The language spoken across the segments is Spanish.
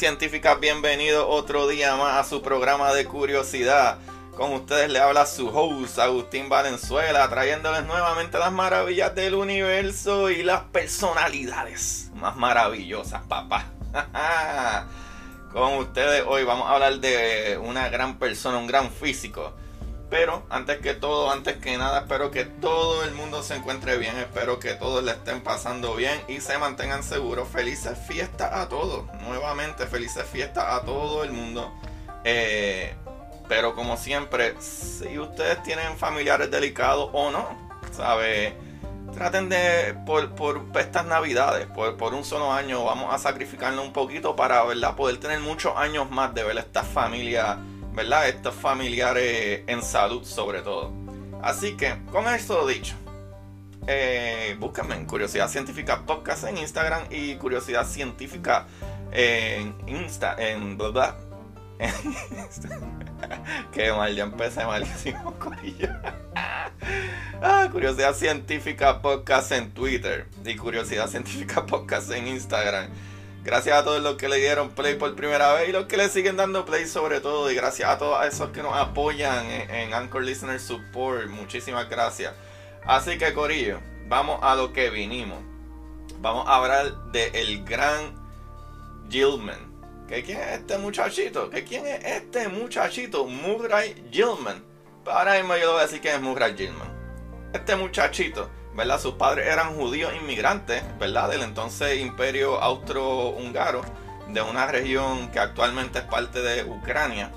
De Curiosidad Científica. Bienvenido otro día más a su programa de curiosidad. Con ustedes le habla su host, Agustín Valenzuela, trayéndoles nuevamente las maravillas del universo y las personalidades más maravillosas, papá. Con ustedes hoy vamos a hablar de una gran persona, un gran físico. Pero antes que todo, antes que nada, espero que todo el mundo se encuentre bien. Espero que todos le estén pasando bien y se mantengan seguros. Felices fiestas a todos. Nuevamente, felices fiestas a todo el mundo. Eh, pero como siempre, si ustedes tienen familiares delicados o no, ¿sabe? Traten de, por, por estas navidades, por, por un solo año, vamos a sacrificarnos un poquito para, ¿verdad? Poder tener muchos años más de ver esta familia ¿verdad? Estos familiares en salud sobre todo. Así que, con esto dicho, eh, búsquenme en Curiosidad Científica Podcast en Instagram y Curiosidad Científica en Insta, en bla Qué mal, ya empecé malísimo, Curillo. ah, Curiosidad Científica Podcast en Twitter y Curiosidad Científica Podcast en Instagram. Gracias a todos los que le dieron play por primera vez y los que le siguen dando play sobre todo. Y gracias a todos esos que nos apoyan en, Anchor Listener Support. Muchísimas gracias. Así que Corillo, vamos a lo que vinimos. Vamos a hablar del el gran Gilman. ¿Que ¿Quién es este muchachito? ¿Que ¿Quién es este muchachito? Mugray Gilman. Ahora mismo yo le voy a decir quién es Mugray Gilman. Este muchachito ¿verdad? Sus padres eran judíos inmigrantes, ¿verdad? Del entonces imperio austrohúngaro, de una región que actualmente es parte de Ucrania.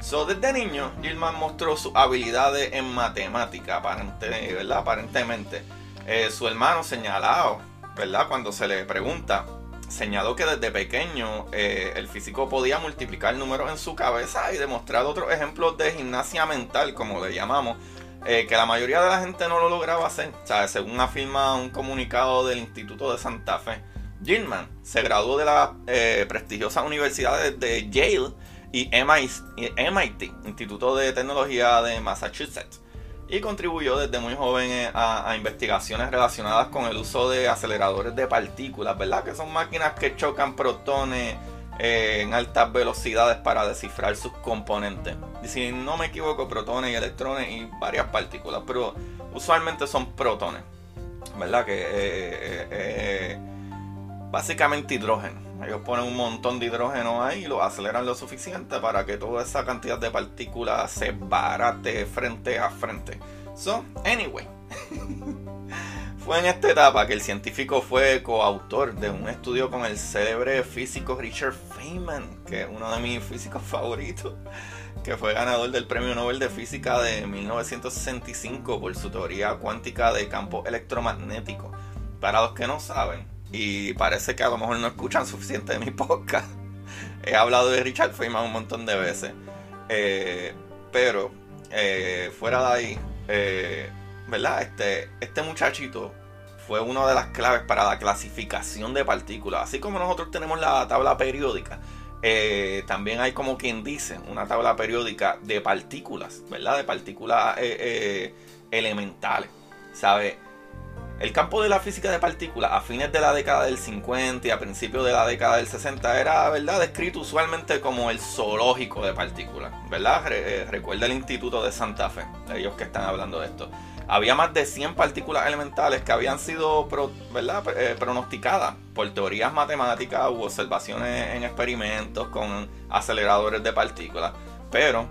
So, desde niño, Gilman mostró sus habilidades en matemática, ¿verdad? Aparentemente. Eh, su hermano señalado, ¿verdad? Cuando se le pregunta, señaló que desde pequeño eh, el físico podía multiplicar números en su cabeza y demostrar otros ejemplos de gimnasia mental, como le llamamos, eh, que la mayoría de la gente no lo lograba hacer. O sea, según afirma un comunicado del Instituto de Santa Fe, Gilman se graduó de las eh, prestigiosas universidades de Yale y MIT, Instituto de Tecnología de Massachusetts, y contribuyó desde muy joven a, a, investigaciones relacionadas con el uso de aceleradores de partículas, ¿verdad? Que son máquinas que chocan protones eh, en altas velocidades para descifrar sus componentes. Y si no me equivoco, protones y electrones y varias partículas, pero usualmente son protones, ¿verdad? Que eh, eh, básicamente hidrógeno. Ellos ponen un montón de hidrógeno ahí y lo aceleran lo suficiente para que toda esa cantidad de partículas se barate frente a frente. So, anyway. Fue en esta etapa que el científico fue coautor de un estudio con el célebre físico Richard Feynman, que es uno de mis físicos favoritos, que fue ganador del Premio Nobel de Física de 1965 por su teoría cuántica de campo electromagnético. Para los que no saben, y parece que a lo mejor no escuchan suficiente de mi podcast, he hablado de Richard Feynman un montón de veces, eh, pero eh, fuera de ahí... Eh, ¿verdad? Este, este muchachito fue una de las claves para la clasificación de partículas. Así como nosotros tenemos la tabla periódica, eh, también hay como quien dice una tabla periódica de partículas, ¿verdad? De partículas eh, eh, elementales, ¿sabe? El campo de la física de partículas a fines de la década del 50 y a principios de la década del 60 era, ¿verdad?, descrito usualmente como el zoológico de partículas, ¿verdad? recuerda el Instituto de Santa Fe, ellos que están hablando de esto había más de 100 partículas elementales que habían sido eh, pronosticadas por teorías matemáticas u observaciones en experimentos con aceleradores de partículas. Pero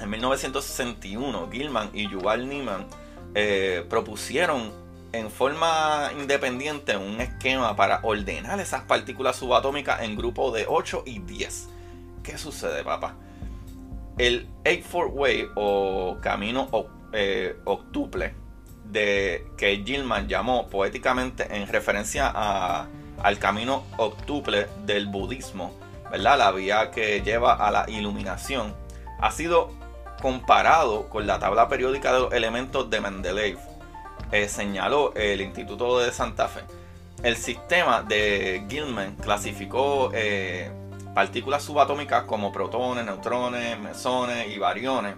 En 1961, Gilman y Yuval Niemann eh, propusieron en forma independiente un esquema para ordenar esas partículas subatómicas en grupos de 8 y 10. ¿Qué sucede, papá? El 8 Way o camino eh, octuple de que Gilman llamó poéticamente en referencia al camino octuple del budismo, ¿verdad? La vía que lleva a la iluminación, ha sido comparado con la tabla periódica de los elementos de Mendeleev, eh, señaló el Instituto de Santa Fe. El sistema de Gilman clasificó eh, partículas subatómicas como protones, neutrones, mesones y bariones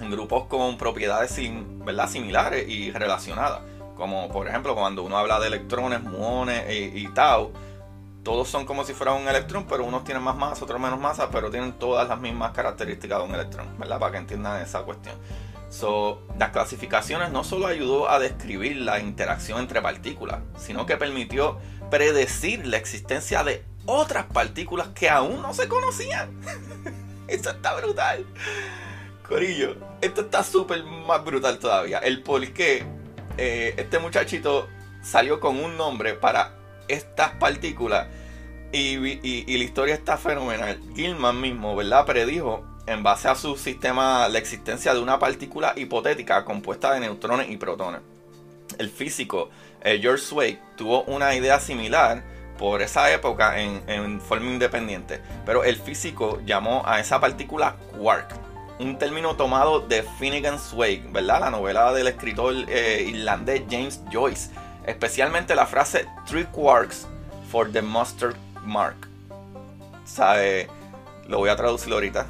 en grupos con propiedades similares y relacionadas. Como por ejemplo cuando uno habla de electrones, muones y, y tau, todos son como si fuera un electrón, pero unos tienen más masa, otros menos masa, pero tienen todas las mismas características de un electrón, ¿verdad? Para que entiendan esa cuestión. So, las clasificaciones no solo ayudó a describir la interacción entre partículas, sino que permitió predecir la existencia de otras partículas que aún no se conocían. Eso está brutal. Corillo, esto está súper más brutal todavía. El por qué eh, este muchachito salió con un nombre para estas partículas y, la historia está fenomenal. Gilman mismo, ¿verdad? Predijo en base a su sistema la existencia de una partícula hipotética compuesta de neutrones y protones. El físico eh, George Sway tuvo una idea similar por esa época en, en, forma independiente, pero el físico llamó a esa partícula quark, un término tomado de Finnegan Sway, ¿verdad? La novela del escritor eh, irlandés James Joyce, especialmente la frase Three Quarks for the Mustard Mark. ¿Sabe? Lo voy a traducir ahorita.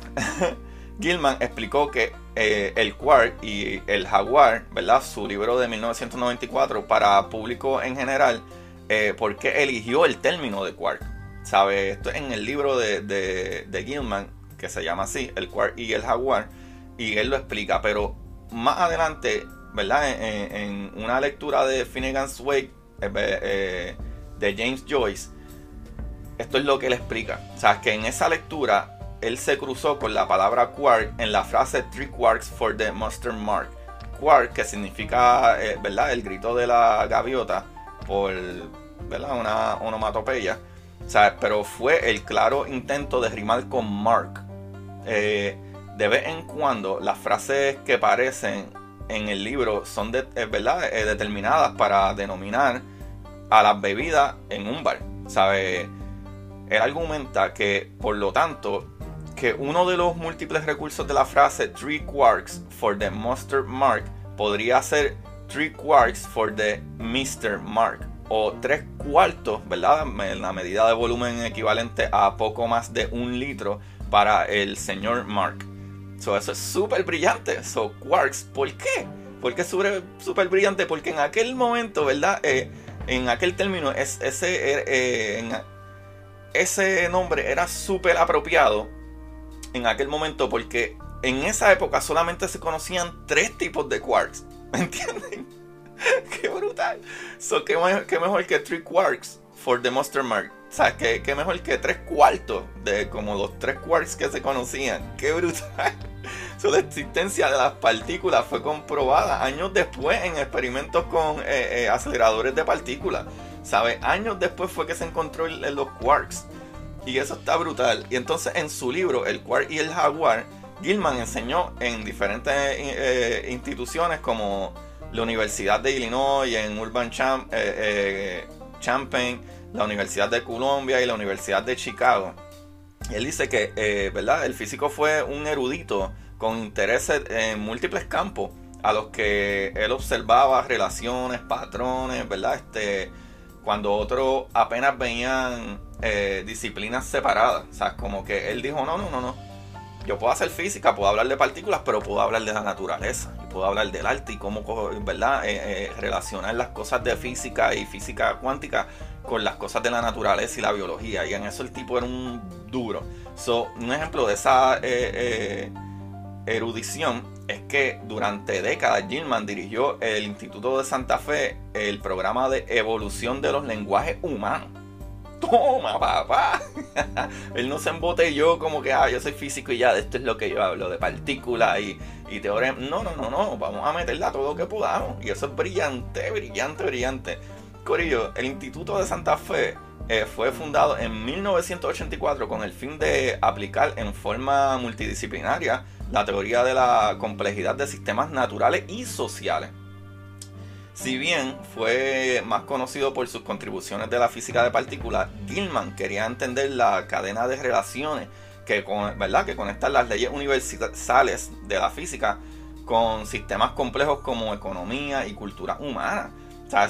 Gilman explicó que eh, el quark y el jaguar, ¿verdad? Su libro de 1994 para público en general, eh, porque eligió el término de quark. ¿Sabe? Esto es en el libro de, de, Gilman, que se llama así, el quark y el jaguar, y él lo explica, pero más adelante, ¿verdad? En, una lectura de Finnegan's Wake eh, eh, de James Joyce, esto es lo que él explica. O sea, que en esa lectura él se cruzó con la palabra quark en la frase Three Quarks for the Mustard Mark. Quark, que significa, eh, ¿verdad? El grito de la gaviota por, ¿verdad? Una onomatopeya. O sea, pero fue el claro intento de rimar con Mark. Eh, de vez en cuando las frases que aparecen en el libro son de, eh, ¿verdad? determinadas para denominar a las bebidas en un bar. ¿Sabe? Él argumenta que, por lo tanto, que uno de los múltiples recursos de la frase three quarks for the mustard mark podría ser three quarks for the Mr. Mark o tres cuartos, ¿verdad? La medida de volumen equivalente a poco más de un litro para el señor Mark. So, eso es súper brillante. So, quarks, ¿por qué? ¿Por qué es súper brillante? Porque en aquel momento, ¿verdad? Eh, en aquel término, es, ese, eh, ese nombre era súper apropiado en aquel momento porque en esa época solamente se conocían tres tipos de quarks. ¿Me entienden? qué brutal. So, qué, mejor que three quarks for the Monster Mark. O sea, qué mejor que tres cuartos de como los tres quarks que se conocían. Qué brutal. So, la existencia de las partículas fue comprobada años después en experimentos con eh, eh, aceleradores de partículas. ¿Sabe? Años después fue que se encontró en los quarks. Y eso está brutal. Y entonces en su libro, El Quark y el Jaguar, Gilman enseñó en diferentes eh, instituciones como la Universidad de Illinois, en Urban Champ, Champaign, la Universidad de Columbia y la Universidad de Chicago. él dice que, ¿verdad? El físico fue un erudito con intereses en múltiples campos a los que él observaba relaciones, patrones, ¿verdad? Este, cuando otros apenas veían eh, disciplinas separadas. O sea, como que él dijo, no, no, no, no. Yo puedo hacer física, puedo hablar de partículas, pero puedo hablar de la naturaleza. Y puedo hablar del arte y cómo, ¿verdad? Eh, eh, relacionar las cosas de física y física cuántica con las cosas de la naturaleza y la biología. Y en eso el tipo era un duro. So, un ejemplo de esa erudición es que durante décadas Gilman dirigió el Instituto de Santa Fe, el programa de evolución de los lenguajes humanos toma, papá. Él no se embotelló como que, ah, yo soy físico y ya, de esto es lo que yo hablo, de partículas y, y teoremas. No, no, no, no, vamos a meterla todo lo que podamos. Y eso es brillante, brillante, brillante. El Instituto de Santa Fe eh, fue fundado en 1984 con el fin de aplicar en forma multidisciplinaria la teoría de la complejidad de sistemas naturales y sociales. Si bien fue más conocido por sus contribuciones de la física de partículas, Gilman quería entender la cadena de relaciones que, ¿verdad? que conectan las leyes universales de la física con sistemas complejos como economía y cultura humana. O sea,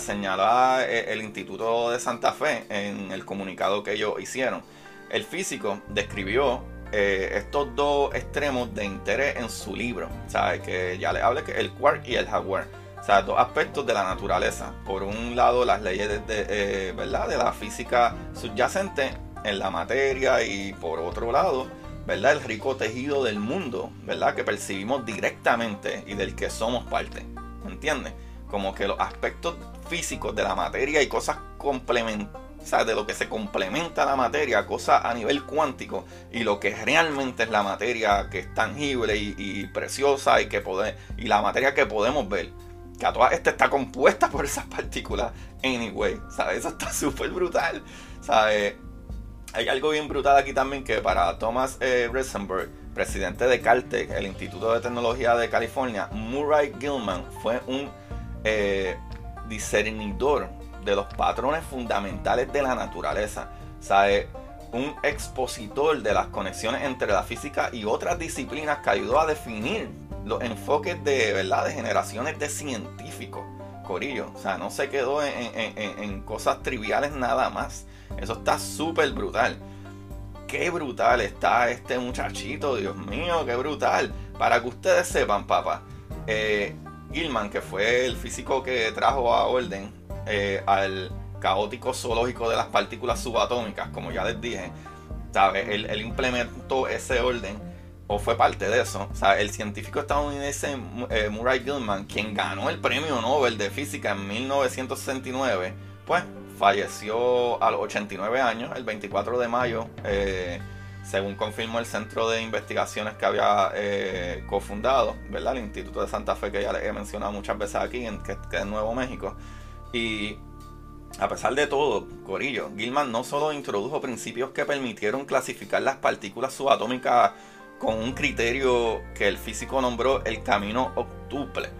eh, el Instituto de Santa Fe en el comunicado que ellos hicieron. El físico describió eh, estos dos extremos de interés en su libro. O sea, que ya le hablé que el quark y el jaguar sea, dos aspectos de la naturaleza. Por un lado, las leyes de, eh, ¿verdad? de la física subyacente en la materia y por otro lado, ¿verdad? el rico tejido del mundo ¿verdad? que percibimos directamente y del que somos parte. ¿Entiendes? Como que los aspectos físicos de la materia y cosas complementarias o de lo que se complementa la materia, cosas a nivel cuántico, y lo que realmente es la materia que es tangible y, preciosa y que pode, y la materia que podemos ver que a toda esta está compuesta por esas partículas anyway, ¿sabes? Eso está súper brutal, ¿sabes? Hay algo bien brutal aquí también que para Thomas eh, presidente de Caltech, el Instituto de Tecnología de California, Murray Gilman fue un eh, discernidor de los patrones fundamentales de la naturaleza, ¿sabes? Un expositor de las conexiones entre la física y otras disciplinas que ayudó a definir los enfoques de, ¿verdad? de generaciones de científicos, Corillo. O sea, no se quedó en, cosas triviales nada más. Eso está súper brutal. Qué brutal está este muchachito, Dios mío, qué brutal. Para que ustedes sepan, papá, eh, Gilman, que fue el físico que trajo a orden eh, al caótico zoológico de las partículas subatómicas, como ya les dije, ¿sabe? él implementó ese orden o fue parte de eso. Sea, el científico estadounidense eh, Murray Gilman, quien ganó el premio Nobel de Física en 1969, pues falleció a los 89 años, el 24 de mayo, eh, según confirmó el centro de investigaciones que había eh, cofundado, ¿verdad? El Instituto de Santa Fe, que ya les he mencionado muchas veces aquí, en, que, que Nuevo México. Y a pesar de todo, Corillo, Gilman no solo introdujo principios que permitieron clasificar las partículas subatómicas con un criterio que el físico nombró el camino octuple,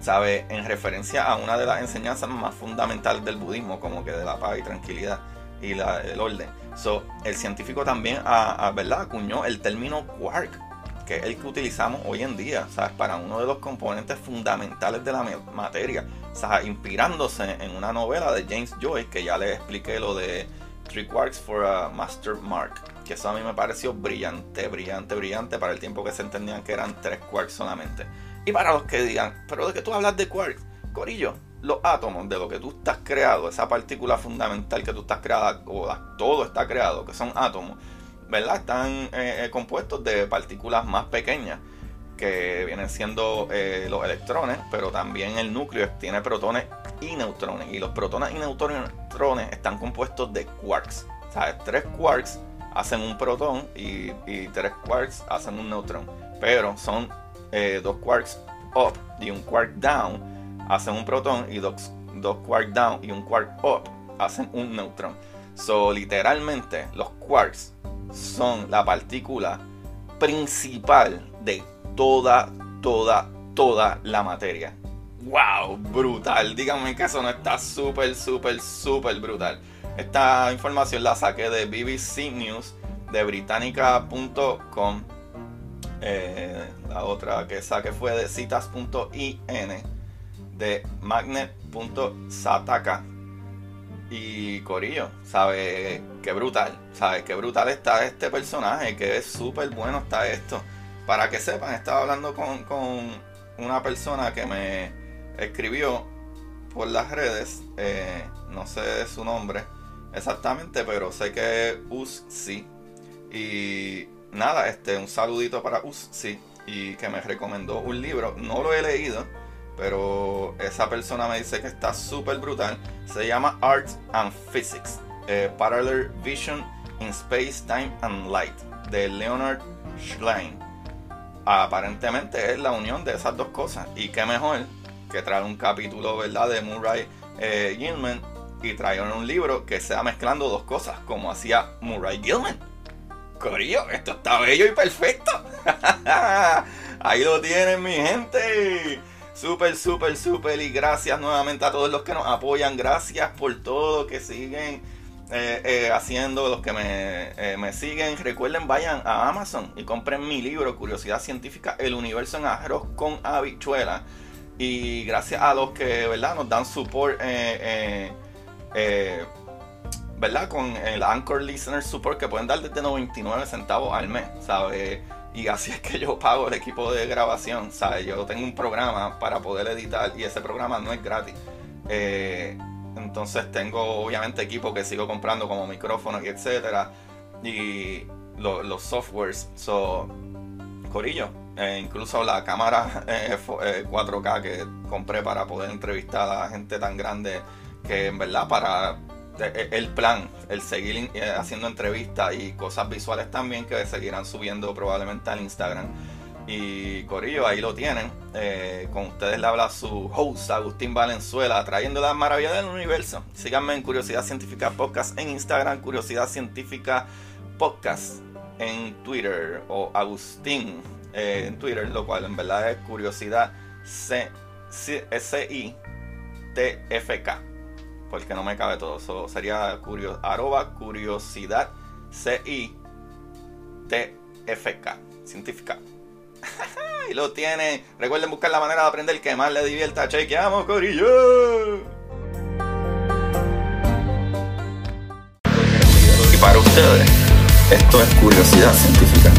¿sabe? En referencia a una de las enseñanzas más fundamentales del budismo, como que de la paz y tranquilidad y el orden. So, el científico también a, ¿verdad? acuñó el término quark, que es el que utilizamos hoy en día, ¿sabes? Para uno de los componentes fundamentales de la materia, ¿sabes? Inspirándose en una novela de James Joyce, que ya les expliqué lo de Three Quarks for a Master Mark que eso a mí me pareció brillante, brillante, brillante para el tiempo que se entendían que eran tres quarks solamente. Y para los que digan, pero de que tú hablas de quarks, Corillo, los átomos de lo que tú estás creado, esa partícula fundamental que tú estás creada, o todo está creado, que son átomos, ¿verdad? Están eh, eh, compuestos de partículas más pequeñas, que vienen siendo eh, los electrones, pero también el núcleo tiene protones y neutrones. Y los protones y neutrones están compuestos de quarks. ¿Sabes? Tres quarks hacen un protón y, tres quarks hacen un neutrón. Pero son dos quarks up y un quark down hacen un protón y dos, dos quarks down y un quark up hacen un neutrón. So, literalmente, los quarks son la partícula principal de toda, toda, toda la materia. ¡Wow! Brutal. Díganme que eso no está súper, súper, súper brutal. Esta información la saqué de BBC News, de británica.com. Eh, la otra que saqué fue de citas.in, de magnet.sataka. Y Corillo, ¿sabe qué brutal? ¿Sabe qué brutal está este personaje? Que es súper bueno está esto. Para que sepan, estaba hablando con, con una persona que me escribió por las redes, eh, no sé su nombre, Exactamente, pero sé que Us sí. Y nada, este, un saludito para sí. Y que me recomendó un libro. No lo he leído, pero esa persona me dice que está súper brutal. Se llama Art and Physics. eh, Parallel Vision in Space, Time and Light de Leonard Schlein. Aparentemente es la unión de esas dos cosas. Y qué mejor que traer un capítulo ¿verdad? de Murray eh, Gilman y traer un libro que sea mezclando dos cosas, como hacía Murray Gilman. Corillo, esto está bello y perfecto. Ahí lo tienen, mi gente. Súper, súper, súper. Y gracias nuevamente a todos los que nos apoyan. Gracias por todo que siguen eh, eh, haciendo, los que me, eh, me, siguen. Recuerden, vayan a Amazon y compren mi libro, Curiosidad Científica, El Universo en Arroz con Habichuela. Y gracias a los que, ¿verdad? Nos dan support. ¿verdad? Con el Anchor Listener Support que pueden dar desde 99 centavos al mes, ¿sabes? Y así es que yo pago el equipo de grabación, ¿sabes? Yo tengo un programa para poder editar y ese programa no es gratis. Eh, entonces tengo obviamente equipo que sigo comprando como micrófonos y etcétera. Y los softwares. So, Corillo, eh, incluso la cámara 4K eh, que compré para poder entrevistar a gente tan grande que en verdad para eh, el plan, el seguir eh, haciendo entrevistas y cosas visuales también que seguirán subiendo probablemente al Instagram. Y Corillo, ahí lo tienen. Eh, con ustedes le habla su host, Agustín Valenzuela, trayendo las maravillas del universo. Síganme en Curiosidad Científica Podcast en Instagram, Curiosidad Científica Podcast en Twitter, o Agustín en Twitter, lo cual en verdad es Curiosidad C, C, S I T F K porque no me cabe todo. Eso sería curio, arroba curiosidad C-I-T-F-K, científica. y lo tiene. Recuerden buscar la manera de aprender que más le divierta. Chequeamos, Corillo. Y para ustedes, esto es curiosidad científica.